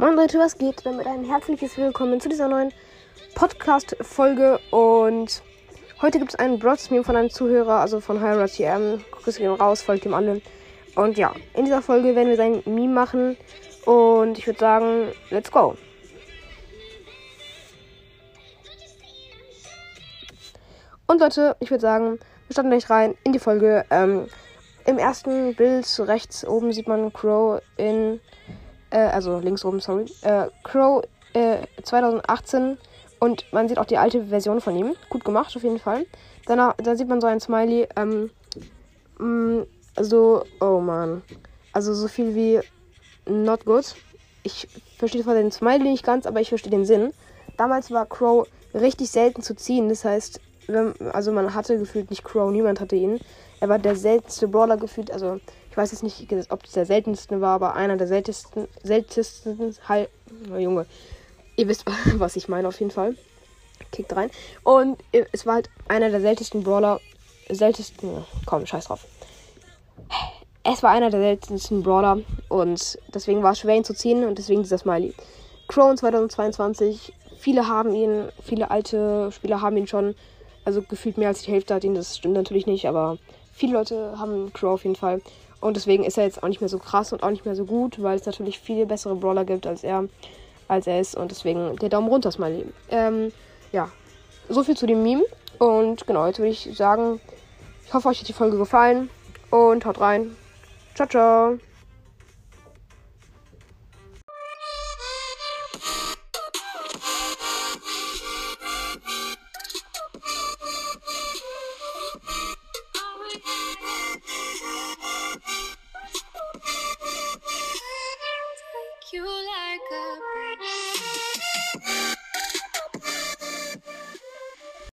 Moin Leute, was geht? Damit ein herzliches Willkommen zu dieser neuen Podcast-Folge. Und heute gibt es einen Broadstream von einem Zuhörer, also von HyraTM. Grüße gehen raus, folgt ihm alle. Und ja, in dieser Folge werden wir sein Meme machen. Und ich würde sagen, let's go. Und Leute, ich würde sagen, wir starten gleich rein in die Folge. Ähm, Im ersten Bild rechts oben sieht man Crow in äh, also links oben, sorry, äh, Crow äh, 2018 und man sieht auch die alte Version von ihm. Gut gemacht, auf jeden Fall. Danach, da sieht man so ein Smiley, ähm, mh, mm, so, oh man, also so viel wie not good. Ich verstehe zwar den Smiley nicht ganz, aber ich verstehe den Sinn. Damals war Crow richtig selten zu ziehen, das heißt, wenn, also man hatte gefühlt nicht Crow, niemand hatte ihn. Er war der seltenste Brawler gefühlt, also ich weiß jetzt nicht, ob es der seltenste war, aber einer der seltensten, seltensten, halt, Junge, ihr wisst, was ich meine auf jeden Fall. Kickt rein. Und es war halt einer der seltensten Brawler, seltensten, komm, scheiß drauf. Es war einer der seltensten Brawler und deswegen war es schwer ihn zu ziehen und deswegen dieser Smiley. Crow 2022, viele haben ihn, viele alte Spieler haben ihn schon, also gefühlt mehr als die Hälfte hat ihn, das stimmt natürlich nicht, aber viele Leute haben Crow auf jeden Fall. Und deswegen ist er jetzt auch nicht mehr so krass und auch nicht mehr so gut, weil es natürlich viele bessere Brawler gibt als er, als er ist. Und deswegen der Daumen runter, Smiley. Ähm, ja, so viel zu dem Meme. Und genau, jetzt würde ich sagen, ich hoffe, euch hat die Folge gefallen. Und haut rein. Ciao, ciao.